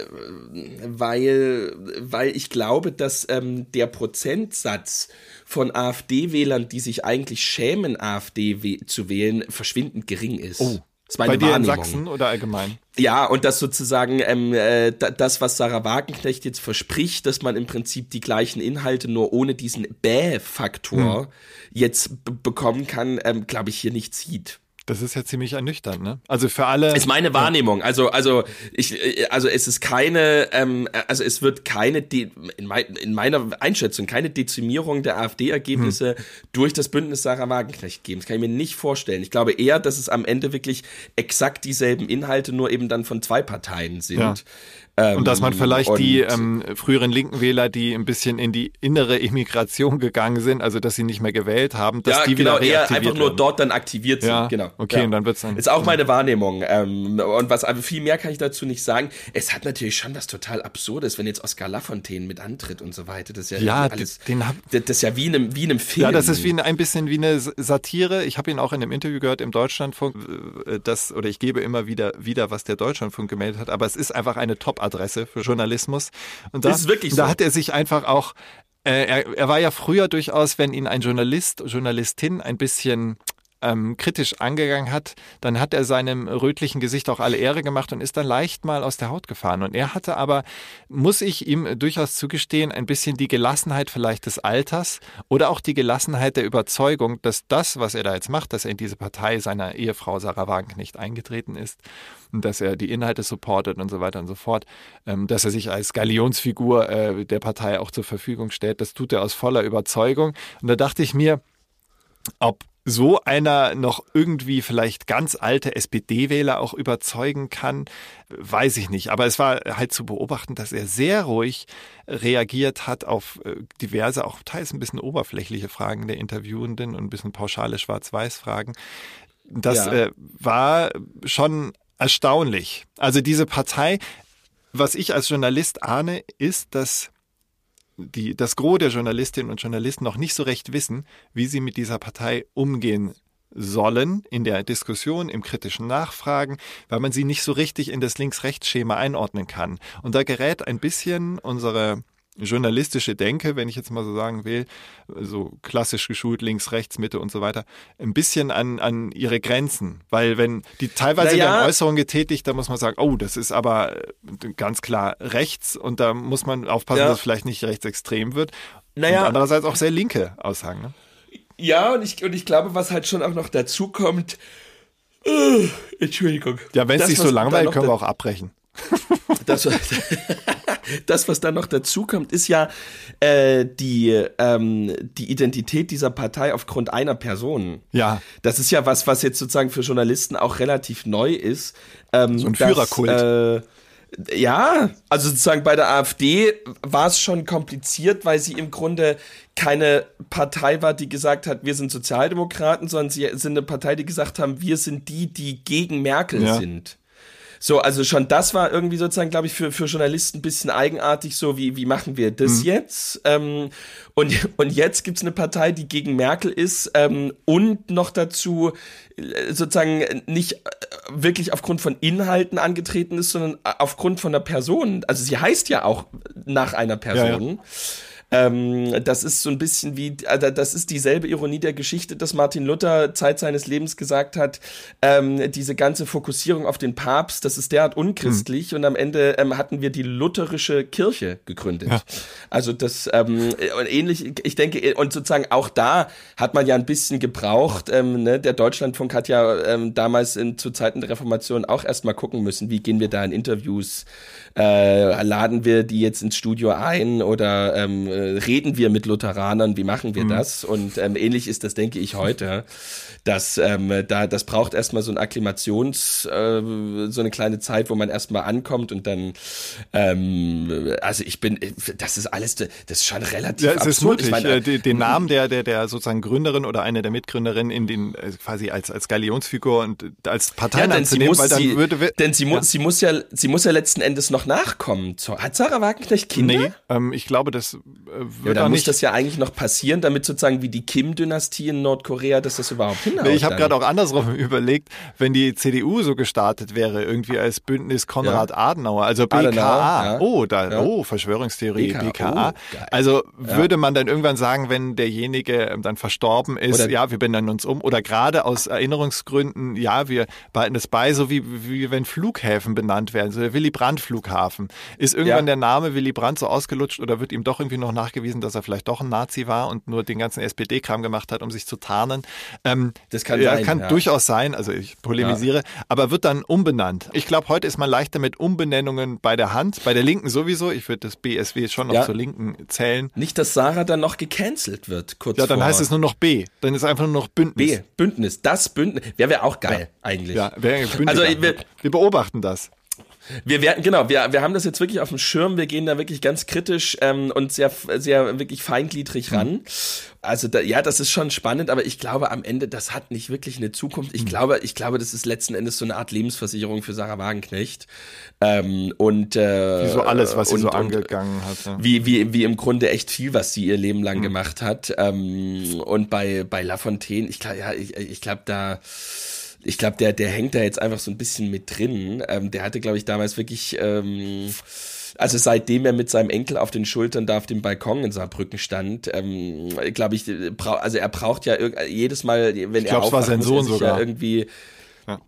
weil, weil ich glaube, dass ähm, der Prozentsatz von AfD-Wählern, die sich eigentlich schämen, AfD we zu wählen, verschwindend gering ist. Oh. Das Bei dir in. Sachsen oder allgemein? Ja, und das sozusagen ähm, äh, da- das, was Sarah Wagenknecht jetzt verspricht, dass man im Prinzip die gleichen Inhalte nur ohne diesen Bäh-Faktor Hm. jetzt bekommen kann, ähm, glaube ich, hier nicht sieht. Das ist ja ziemlich ernüchternd, ne? Also für alle. Ist meine Wahrnehmung. Also, also ich, also es ist keine, ähm, also es wird keine, De in, mei in meiner Einschätzung, keine Dezimierung der AfD-Ergebnisse durch das Bündnis Sarah Wagenknecht geben. Das kann ich mir nicht vorstellen. Ich glaube eher, dass es am Ende wirklich exakt dieselben Inhalte, nur eben dann von zwei Parteien sind. Ja. Ähm, Und dass man vielleicht die ähm, früheren linken Wähler, die ein bisschen in die innere Immigration gegangen sind, also dass sie nicht mehr gewählt haben, dass ja, die genau, wieder eher einfach nur werden. dort dann aktiviert sind. Ja, genau. okay, und dann wird's dann- Ist auch meine Wahrnehmung. Ähm, und was aber viel mehr kann ich dazu nicht sagen. Es hat natürlich schon was total Absurdes, wenn jetzt Oscar Lafontaine mit antritt und so weiter. Das ist ja, Ja, alles, den hab- das ist ja wie in einem, wie in einem Film. Ja, das ist wie ein, ein bisschen wie eine Satire. Ich habe ihn auch in einem Interview gehört im Deutschlandfunk, äh, das oder ich gebe immer wieder wieder, was der Deutschlandfunk gemeldet hat. Aber es ist einfach eine Top-Adresse für Journalismus. Und da, wirklich da so. hat er sich einfach auch. Äh, er, er war ja früher durchaus, wenn ihn ein Journalist, Journalistin ein bisschen ähm, kritisch angegangen hat, dann hat er seinem rötlichen Gesicht auch alle Ehre gemacht und ist dann leicht mal aus der Haut gefahren. Und er hatte aber, muss ich ihm durchaus zugestehen, ein bisschen die Gelassenheit vielleicht des Alters oder auch die Gelassenheit der Überzeugung, dass das, was er da jetzt macht, dass er in diese Partei seiner Ehefrau Sarah Wagenknecht eingetreten ist und dass er die Inhalte supportet und so weiter und so fort, ähm, dass er sich als Galionsfigur äh, der Partei auch zur Verfügung stellt, das tut er aus voller Überzeugung. Und da dachte ich mir, ob so einer noch irgendwie vielleicht ganz alte SPD-Wähler auch überzeugen kann, weiß ich nicht. Aber es war halt zu beobachten, dass er sehr ruhig reagiert hat auf äh, diverse, auch teils ein bisschen oberflächliche Fragen der Interviewenden und ein bisschen pauschale Schwarz-Weiß-Fragen. Das Ja. äh, war schon erstaunlich. Also diese Partei, was ich als Journalist ahne, ist, dass die, das Gros der Journalistinnen und Journalisten noch nicht so recht wissen, wie sie mit dieser Partei umgehen sollen in der Diskussion, im kritischen Nachfragen, weil man sie nicht so richtig in das Links-Rechts-Schema einordnen kann. Und da gerät ein bisschen unsere journalistische Denke, wenn ich jetzt mal so sagen will, so klassisch geschult, links, rechts, Mitte und so weiter, ein bisschen an, an ihre Grenzen. Weil wenn die teilweise Naja. werden Äußerungen getätigt, da muss man sagen, oh, das ist aber ganz klar rechts und da muss man aufpassen, Ja. dass es vielleicht nicht rechtsextrem wird. Naja. Und andererseits auch sehr linke Aussagen. Ne? Ja, und ich, und ich glaube, was halt schon auch noch dazu kommt. Äh, Entschuldigung. Ja, wenn es sich so langweilt, können wir auch abbrechen. Das, das, was dann noch dazu kommt, ist ja äh, die, ähm, die Identität dieser Partei aufgrund einer Person. Ja. Das ist ja was, was jetzt sozusagen für Journalisten auch relativ neu ist. Ähm, So ein dass, Führerkult. Äh, ja, also sozusagen bei der AfD war es schon kompliziert, weil sie im Grunde keine Partei war, die gesagt hat, wir sind Sozialdemokraten, sondern sie sind eine Partei, die gesagt haben, wir sind die, die gegen Merkel Ja. sind. So, also schon das war irgendwie sozusagen, glaube ich, für, für Journalisten ein bisschen eigenartig, so wie, wie machen wir das jetzt? Ähm, und, und jetzt gibt's eine Partei, die gegen Merkel ist ähm, und noch dazu äh, sozusagen nicht äh, wirklich aufgrund von Inhalten angetreten ist, sondern äh, aufgrund von einer Person. Also sie heißt ja auch nach einer Person. Ähm, das ist so ein bisschen wie, äh, das ist dieselbe Ironie der Geschichte, dass Martin Luther Zeit seines Lebens gesagt hat, ähm, diese ganze Fokussierung auf den Papst, das ist derart unchristlich und am Ende ähm, hatten wir die lutherische Kirche gegründet. Also das ähm, ähnlich, ich denke, und sozusagen auch da hat man ja ein bisschen gebraucht, ähm, ne? der Deutschlandfunk hat ja ähm, damals in, zu Zeiten der Reformation auch erstmal gucken müssen, wie gehen wir da in Interviews, äh, laden wir die jetzt ins Studio ein oder ähm, äh, reden wir mit Lutheranern, wie machen wir das? Und ähm, ähnlich ist das, denke ich, heute, dass ähm, da das braucht erstmal so ein Aklimations, äh, so eine kleine Zeit, wo man erstmal ankommt und dann, ähm, also ich bin, das ist alles, das ist schon relativ Ja, es ist absurd. Ich mutig, meine, äh, die- den Namen der, der, der sozusagen Gründerin oder eine der Mitgründerinnen in den, äh, quasi als, als Galionsfigur und äh, als ja, Partei sie anzunehmen, muss, weil dann sie, würde, denn sie, Ja. sie muss ja, sie muss ja letzten Endes noch nachkommen. Hat Sarah Wagenknecht Kinder? Nee, ähm, ich glaube, das äh, Ja, wird dann muss nicht. das ja eigentlich noch passieren, damit sozusagen wie die Kim-Dynastie in Nordkorea, dass das überhaupt hinhaut. ich habe gerade auch andersrum überlegt, wenn die CDU so gestartet wäre, irgendwie als Bündnis Konrad Adenauer, also BKA. Adenauer, ja. Oh, da, Ja. oh, Verschwörungstheorie, BKA, BKA. oh, also würde man dann irgendwann sagen, wenn derjenige ähm, dann verstorben ist, Oder- ja, wir benennen uns um. Oder gerade aus Erinnerungsgründen, ja, wir behalten es bei, so wie, wie wenn Flughäfen benannt werden, so der Willy Brandt Flughafen. Ist irgendwann Ja. der Name Willy Brandt so ausgelutscht oder wird ihm doch irgendwie noch nachgewiesen, dass er vielleicht doch ein Nazi war und nur den ganzen SPD-Kram gemacht hat, um sich zu tarnen? Ähm, Das kann ja, sein, kann ja. durchaus sein, also ich polemisiere, aber wird dann umbenannt. Ich glaube, heute ist man leichter mit Umbenennungen bei der Hand, bei der Linken sowieso. Ich würde das BSW schon noch Ja. zur Linken zählen. Nicht, dass Sarah dann noch gecancelt wird, kurz Ja, dann vor heißt es nur noch B. Dann ist einfach nur noch Bündnis. B. Bündnis. Das Bündnis. Wäre wär auch geil, eigentlich. Ja, wer, Bündnis. Also, wir- wir beobachten das. Wir werden, genau, wir, wir haben das jetzt wirklich auf dem Schirm, wir gehen da wirklich ganz kritisch ähm, und sehr, sehr wirklich feingliedrig ran. Mhm. Also da, ja, das ist schon spannend, aber ich glaube am Ende, das hat nicht wirklich eine Zukunft. Ich mhm. glaube, ich glaube, das ist letzten Endes so eine Art Lebensversicherung für Sarah Wagenknecht. Ähm, und äh, wie so alles, was sie und, so angegangen hat. Ja. Wie, wie, wie im Grunde echt viel, was sie ihr Leben lang mhm. gemacht hat. Ähm, und bei, bei Lafontaine, ich glaube, ja, ich, ich glaube, da ich glaube, der, der hängt da jetzt einfach so ein bisschen mit drin. Ähm, der hatte, glaube ich, damals wirklich, ähm, also seitdem er mit seinem Enkel auf den Schultern da auf dem Balkon in Saarbrücken stand, ähm, glaube ich, also er braucht ja jedes Mal, wenn ich glaub, er aufwacht, war sein Sohn sogar. Ja irgendwie. Ja.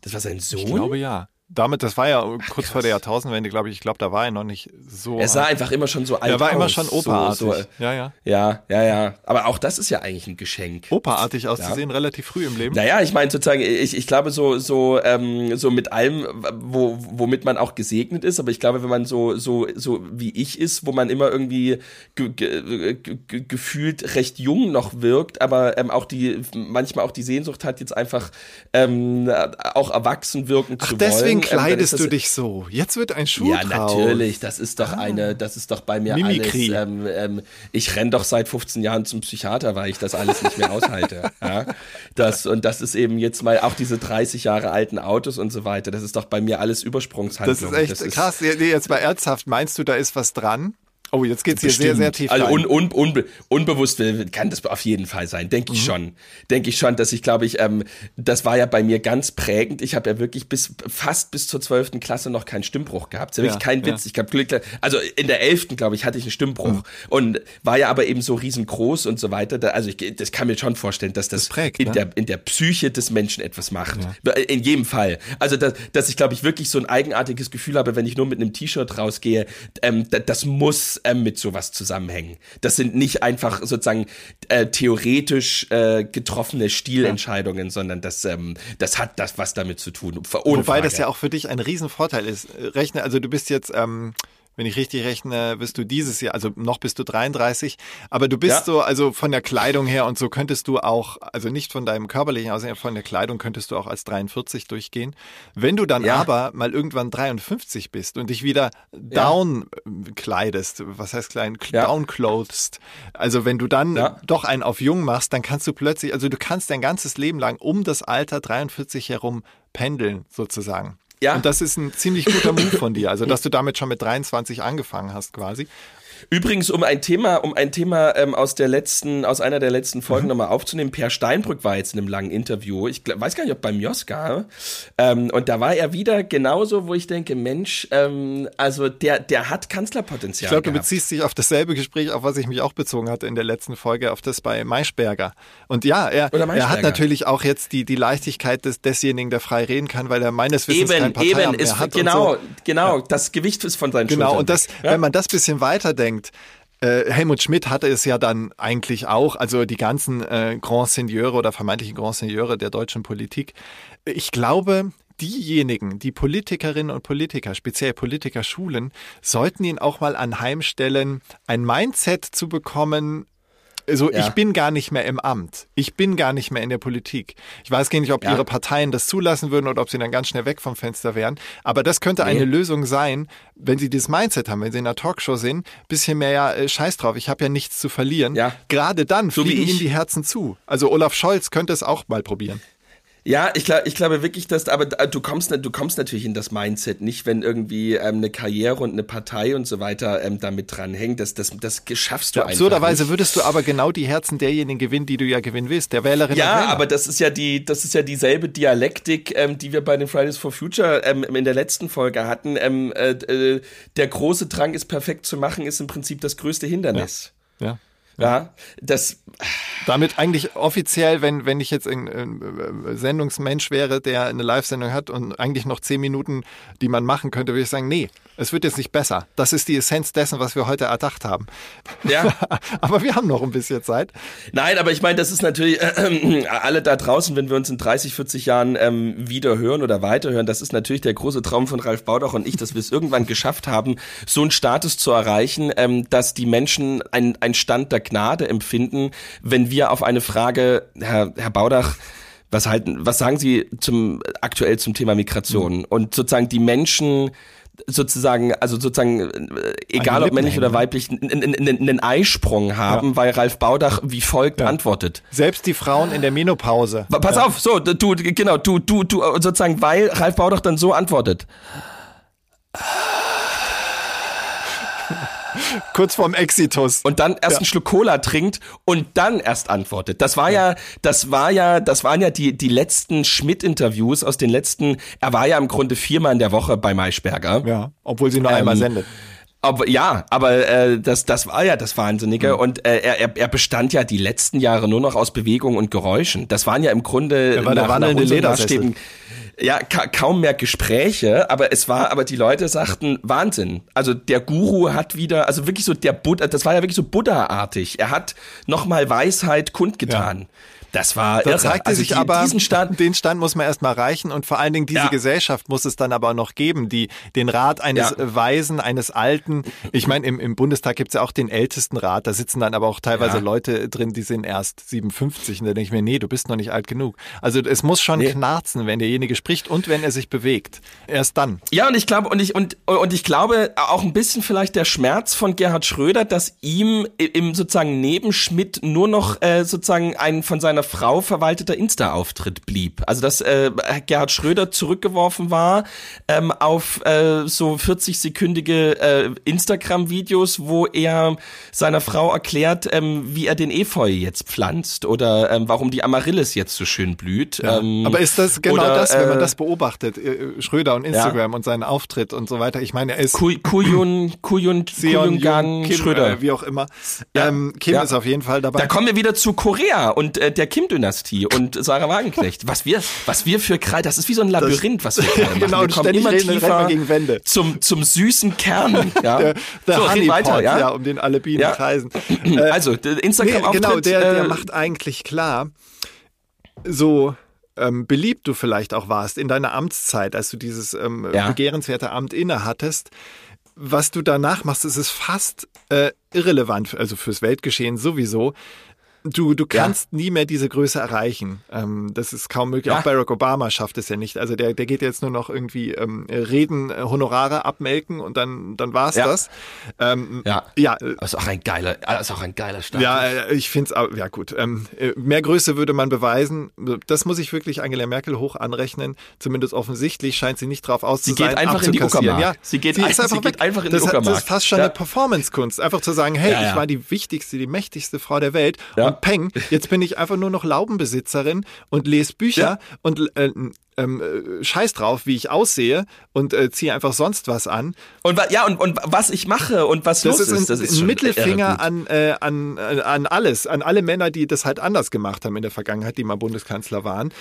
Das war sein Sohn? Ich glaube ja damit, das war ja kurz Ach, vor der Jahrtausendwende, glaube ich. Ich glaube, da war er noch nicht so. Er sah einfach immer schon so alt aus. Er war immer schon operartig. So, so, ja, ja. Ja, ja, ja. Aber auch das ist ja eigentlich ein Geschenk. Operartig auszusehen, ja. relativ früh im Leben. Naja, ich meine sozusagen, ich, ich glaube so, so, ähm, so mit allem, wo, womit man auch gesegnet ist. Aber ich glaube, wenn man so, so, so wie ich ist, wo man immer irgendwie ge, ge, ge, gefühlt recht jung noch wirkt, aber ähm, auch die, manchmal auch die Sehnsucht hat, jetzt einfach ähm, auch erwachsen wirken Ach, zu deswegen Ähm, kleidest du dich so. Jetzt wird ein Schuh Ja, draus. natürlich. Das ist doch ah. eine, das ist doch bei mir Mimikry. alles. Ähm, ähm, ich renn doch seit 15 Jahren zum Psychiater, weil ich das alles nicht mehr aushalte. ja? Das, und das ist eben jetzt mal auch diese 30 Jahre alten Autos und so weiter. Das ist doch bei mir alles Übersprungshandlung. Das ist echt das krass. Ist, nee, jetzt mal ernsthaft. Meinst du, da ist was dran? Oh, jetzt geht's hier sehr, sehr tief Also un, un, unbe, unbewusst kann das auf jeden Fall sein, denke ich mhm. schon. Denke ich schon, dass ich glaube ich, ähm, das war ja bei mir ganz prägend. Ich habe ja wirklich bis fast bis zur zwölften Klasse noch keinen Stimmbruch gehabt. Das ist ja, wirklich kein Witz. Ja. Ich habe Glück, also in der elften, glaube ich, hatte ich einen Stimmbruch mhm. und war ja aber eben so riesengroß und so weiter. Da, also ich das kann mir schon vorstellen, dass das, das prägt, in, ne? der, in der Psyche des Menschen etwas macht. Ja. In jedem Fall. Also dass, dass ich glaube ich wirklich so ein eigenartiges Gefühl habe, wenn ich nur mit einem T-Shirt rausgehe, ähm, das muss ähm, mit sowas zusammenhängen. Das sind nicht einfach sozusagen äh, theoretisch äh, getroffene Stilentscheidungen, ja. sondern das, ähm, das hat das was damit zu tun. Wobei Frage. das ja auch für dich ein Riesenvorteil ist. Rechne, also du bist jetzt ähm, wenn ich richtig rechne, bist du dieses Jahr, also noch bist du 33, aber du bist ja. so, also von der Kleidung her und so könntest du auch, also nicht von deinem körperlichen Aussehen, von der Kleidung könntest du auch als 43 durchgehen. Wenn du dann ja. aber mal irgendwann 53 bist und dich wieder down ja. kleidest, was heißt klein, down clothest, also wenn du dann doch einen auf jung machst, dann kannst du plötzlich, also du kannst dein ganzes Leben lang um das Alter 43 herum pendeln sozusagen. Ja. Und das ist ein ziemlich guter Move von dir, also dass du damit schon mit 23 angefangen hast quasi. Übrigens, um ein Thema, um ein Thema ähm, aus der letzten, aus einer der letzten Folgen mhm. nochmal aufzunehmen, Per Steinbrück war jetzt in einem langen Interview. Ich glaub, weiß gar nicht, ob beim Joska. Ähm, und da war er wieder genauso, wo ich denke, Mensch, ähm, also der, der hat Kanzlerpotenzial. Ich glaube, du beziehst dich auf dasselbe Gespräch, auf was ich mich auch bezogen hatte in der letzten Folge, auf das bei Maischberger. Und ja, er, er hat natürlich auch jetzt die, die Leichtigkeit des, desjenigen, der frei reden kann, weil er meines Wissens eben, kein Parteiamt eben, ist, hat. Genau, so. genau. Das Gewicht ist von seinen genau, Schultern. Genau, und das, ja? wenn man das bisschen weiterdenkt, denkt, äh, Helmut Schmidt hatte es ja dann eigentlich auch, also die ganzen äh, Grand Seigneurs oder vermeintlichen Grand Seigneurs der deutschen Politik. Ich glaube, diejenigen, die Politikerinnen und Politiker, speziell Politikerschulen, sollten ihn auch mal anheimstellen, ein Mindset zu bekommen, also ja. ich bin gar nicht mehr im Amt. Ich bin gar nicht mehr in der Politik. Ich weiß gar nicht, ob ja. ihre Parteien das zulassen würden oder ob sie dann ganz schnell weg vom Fenster wären. Aber das könnte nee. eine Lösung sein, wenn sie dieses Mindset haben, wenn sie in einer Talkshow sind, bisschen mehr ja, äh, Scheiß drauf, ich habe ja nichts zu verlieren. Ja. Gerade dann so fliegen ihnen die Herzen zu. Also Olaf Scholz könnte es auch mal probieren. Ja, ich glaube, ich glaube wirklich, dass, aber du kommst, du kommst natürlich in das Mindset nicht, wenn irgendwie ähm, eine Karriere und eine Partei und so weiter ähm, damit dranhängt. Das, das, das schaffst du ja, einfach. Absurderweise würdest du aber genau die Herzen derjenigen gewinnen, die du ja gewinnen willst, der Wählerin ja, aber das ist ja die, das ist ja dieselbe Dialektik, ähm, die wir bei den Fridays for Future ähm, in der letzten Folge hatten. Ähm, äh, äh, der große Drang, es perfekt zu machen, ist im Prinzip das größte Hindernis. ja. ja. Ja, das. Damit eigentlich offiziell, wenn, wenn ich jetzt ein, ein Sendungsmensch wäre, der eine Live-Sendung hat und eigentlich noch zehn Minuten, die man machen könnte, würde ich sagen, nee, es wird jetzt nicht besser. Das ist die Essenz dessen, was wir heute erdacht haben. Ja. aber wir haben noch ein bisschen Zeit. Nein, aber ich meine, das ist natürlich, äh, alle da draußen, wenn wir uns in 30, 40 Jahren ähm, wieder hören oder weiterhören, das ist natürlich der große Traum von Ralf Baudach und ich, dass wir es irgendwann geschafft haben, so einen Status zu erreichen, ähm, dass die Menschen einen Stand der Gnade empfinden, wenn wir auf eine Frage, Herr, Herr Baudach, Was halten, was sagen Sie zum aktuell zum Thema Migration mhm. und sozusagen die Menschen sozusagen, also sozusagen, äh, egal ob männlich oder weiblich, einen Eisprung haben, ja. weil Ralf Baudach wie folgt ja. antwortet. Selbst die Frauen in der Menopause. Pass ja. auf, so, du, genau, du, du, du, sozusagen, weil Ralf Baudach dann so antwortet. Kurz vorm Exitus. Und dann erst ja. einen Schluck Cola trinkt und dann erst antwortet. Das war ja, das war ja, das waren ja die, die letzten Schmidt-Interviews aus den letzten, er war ja im Grunde viermal in der Woche bei Maischberger. Ja, obwohl sie nur ähm, einmal sendet. Aber ja, aber äh, das, das war ja das Wahnsinnige mhm. und äh, er, er bestand ja die letzten Jahre nur noch aus Bewegung und Geräuschen. Das waren ja im Grunde war nach, der wandelnde Ledersessel ja, ka kaum mehr Gespräche, aber es war, aber die Leute sagten, Wahnsinn. Also der Guru hat wieder, also wirklich so der Buddha, das war ja wirklich so Buddha-artig. Er hat nochmal Weisheit kundgetan. Ja. Das war da zeigte also sich die, aber, diesen Stand, den Stand muss man erstmal erreichen und vor allen Dingen diese ja. Gesellschaft muss es dann aber noch geben, die den Rat eines ja. Weisen, eines Alten, ich meine, im, im Bundestag gibt's ja auch den Ältestenrat, da sitzen dann aber auch teilweise ja. Leute drin, die sind erst 57 und da denke ich mir, nee, du bist noch nicht alt genug. Also es muss schon nee. knarzen, wenn derjenige spricht und wenn er sich bewegt. Erst dann. Ja, und ich glaube, und ich, und, und ich glaube auch ein bisschen vielleicht der Schmerz von Gerhard Schröder, dass ihm im sozusagen neben Schmidt nur noch äh, sozusagen ein von seiner Frau verwalteter Insta-Auftritt blieb. Also dass äh, Gerhard Schröder zurückgeworfen war ähm, auf äh, so 40-sekündige äh, Instagram-Videos, wo er seiner Frau erklärt, ähm, wie er den Efeu jetzt pflanzt oder ähm, warum die Amaryllis jetzt so schön blüht. Ja. Ähm, Aber ist das genau oder, das, wenn man äh, das beobachtet, äh, Schröder und Instagram ja. und seinen Auftritt und so weiter? Ich meine, er ist Kuyun, Kuyun, Kuyun, Kuyun Kim, Schröder, äh, wie auch immer. Ja. Ähm, Kim ist auf jeden Fall dabei. Da kommen wir wieder zu Korea und äh, der Kim-Dynastie. Dynastie und Sarah Wagenknecht. Was wir, was wir für Kreis, das ist wie so ein Labyrinth, was wir gerade machen. genau, wir kommen immer reden, tiefer gegen Wände. Zum, zum süßen Kern. Ja. der, der so, Honey weiter, ja? ja? um den alle Bienen ja. kreisen. also, Instagram nee, Genau, der, der äh, macht eigentlich klar, so ähm, beliebt du vielleicht auch warst in deiner Amtszeit, als du dieses ähm, ja. begehrenswerte Amt innehattest, was du danach machst, ist es fast äh, irrelevant, also fürs Weltgeschehen sowieso. Du, du kannst ja. nie mehr diese Größe erreichen. Ähm, das ist kaum möglich. Ja. Auch Barack Obama schafft es ja nicht. Also der, der geht jetzt nur noch irgendwie ähm, Reden, äh, Honorare abmelken und dann, dann war's ja. das. Ähm, ja. Ja. Das ist auch ein geiler, das ist auch ein geiler Start. Ja, äh, ich finde es, ja gut. Ähm, äh, mehr Größe würde man beweisen. Das muss ich wirklich Angela Merkel hoch anrechnen. Zumindest offensichtlich scheint sie nicht drauf aus sie zu sein. Einfach in die Uckermark. Ja, sie geht, sie ein, einfach, sie geht einfach in die das, Uckermark. Das ist fast schon eine Performance-Kunst. Einfach zu sagen, hey, ich war die wichtigste, die mächtigste Frau der Welt. Peng, jetzt bin ich einfach nur noch Laubenbesitzerin und lese Bücher ja. und äh, ähm, äh, scheiß drauf, wie ich aussehe und äh, ziehe einfach sonst was an. Und ja, und, und was ich mache und was das los ist. Ein, das ist ein Mittelfinger an, äh, an, äh, an alles, an alle Männer, die das halt anders gemacht haben in der Vergangenheit, die mal Bundeskanzler waren.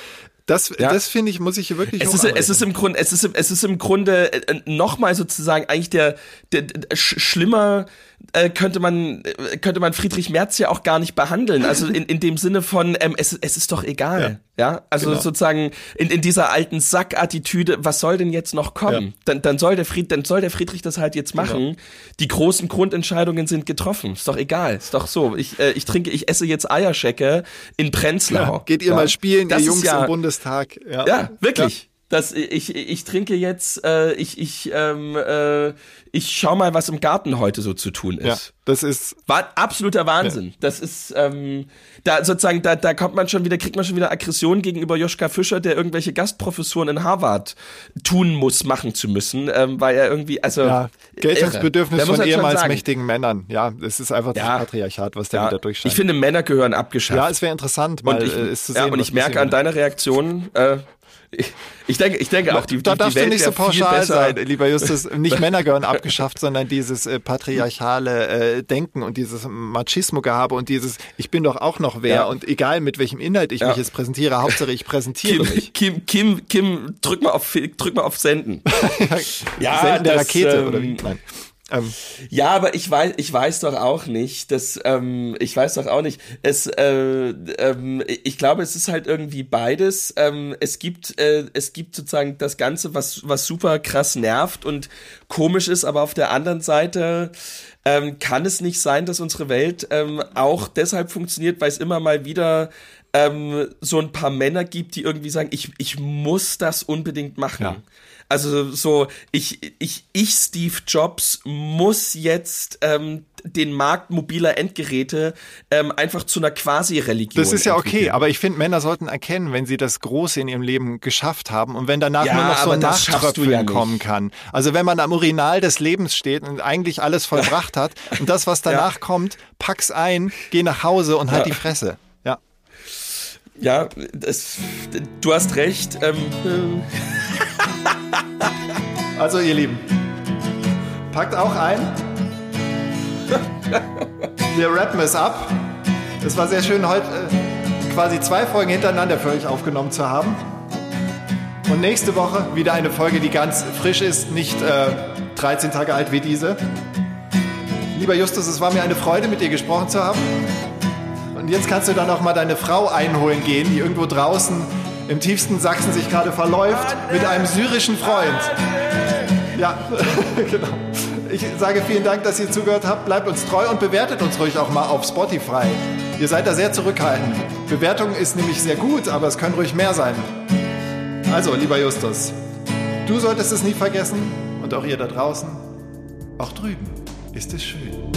Das, ja. das finde ich, muss ich hier wirklich es ist, es ist im Grunde, es ist, es ist im Grunde nochmal sozusagen eigentlich der, der, der schlimmer äh, könnte man könnte man Friedrich Merz ja auch gar nicht behandeln. Also in, in dem Sinne von ähm, es, es ist doch egal. Ja, ja? also genau. sozusagen in, in dieser alten Sackattitüde, was soll denn jetzt noch kommen? Ja. Dann, dann soll der Fried, dann soll der Friedrich das halt jetzt machen. Genau. Die großen Grundentscheidungen sind getroffen. Ist doch egal. Ist doch so. Ich, äh, ich trinke, ich esse jetzt Eierschecke in Prenzlau. Ja, geht ihr mal spielen, das ihr Jungs im Bundestag. Ja, ja wirklich dass ich ich trinke jetzt äh, ich ich ähm, äh, ich schau mal was im Garten heute so zu tun ist. Ja, das ist war absoluter Wahnsinn. Ja. Das ist ähm, da sozusagen da da kommt man schon wieder kriegt man schon wieder Aggression gegenüber Joschka Fischer, der irgendwelche Gastprofessuren in Harvard tun muss machen zu müssen, ähm, weil er irgendwie also ja, Geltungsbedürfnis von ehemals mächtigen Männern. Ja, es ist einfach das ja. Patriarchat, was da wieder durchscheint. Ich finde Männer gehören abgeschafft. Ja, es wäre interessant mal und ich, äh, zu sehen. Ja, und ich merke an deiner Reaktion äh, ich, denke, ich denke auch, die, da die, darfst die Welt du nicht so pauschal sein, lieber Justus. Nicht Männer gehören abgeschafft, sondern dieses äh, patriarchale äh, Denken und dieses Machismo-Gehabe und dieses, ich bin doch auch noch wer ja. und egal mit welchem Inhalt ich ja. mich jetzt präsentiere, Hauptsache ich präsentiere Kim, mich. Kim, Kim, Kim, drück mal auf, drück mal auf Senden. ja, Senden der das, Rakete ähm, oder wie? Nein. Ähm, ja, aber ich weiß, ich weiß doch auch nicht, dass ähm, ich weiß doch auch nicht. Es, äh, ähm, ich glaube, es ist halt irgendwie beides. Ähm, es gibt, äh, es gibt sozusagen das Ganze, was was super krass nervt und komisch ist, aber auf der anderen Seite ähm, kann es nicht sein, dass unsere Welt ähm, auch deshalb funktioniert, weil es immer mal wieder ähm, so ein paar Männer gibt, die irgendwie sagen, ich, ich muss das unbedingt machen. Ja. Also so, ich, ich, ich, Steve Jobs, muss jetzt ähm, den Markt mobiler Endgeräte ähm, einfach zu einer Quasi-Religion. Das ist ja okay, entwickeln. aber ich finde, Männer sollten erkennen, wenn sie das Große in ihrem Leben geschafft haben und wenn danach Ja, nur noch so ein Nachtröpfeln ja kommen kann. Also wenn man am Urinal des Lebens steht und eigentlich alles vollbracht hat und das, was danach kommt, pack's ein, geh nach Hause und halt Ja. die Fresse. Ja. Ja, das, du hast recht. Ähm, Also ihr Lieben, packt auch ein. Wir rappen es ab. Es war sehr schön, heute äh, quasi zwei Folgen hintereinander für euch aufgenommen zu haben. Und nächste Woche wieder eine Folge, die ganz frisch ist, nicht äh, 13 Tage alt wie diese. Lieber Justus, es war mir eine Freude, mit dir gesprochen zu haben. Und jetzt kannst du dann auch mal deine Frau einholen gehen, die irgendwo draußen im tiefsten Sachsen sich gerade verläuft mit einem syrischen Freund. Ja, genau. Ich sage vielen Dank, dass ihr zugehört habt. Bleibt uns treu und bewertet uns ruhig auch mal auf Spotify. Ihr seid da sehr zurückhaltend. Bewertung ist nämlich sehr gut, aber es können ruhig mehr sein. Also, lieber Justus, du solltest es nie vergessen und auch ihr da draußen. Auch drüben ist es schön.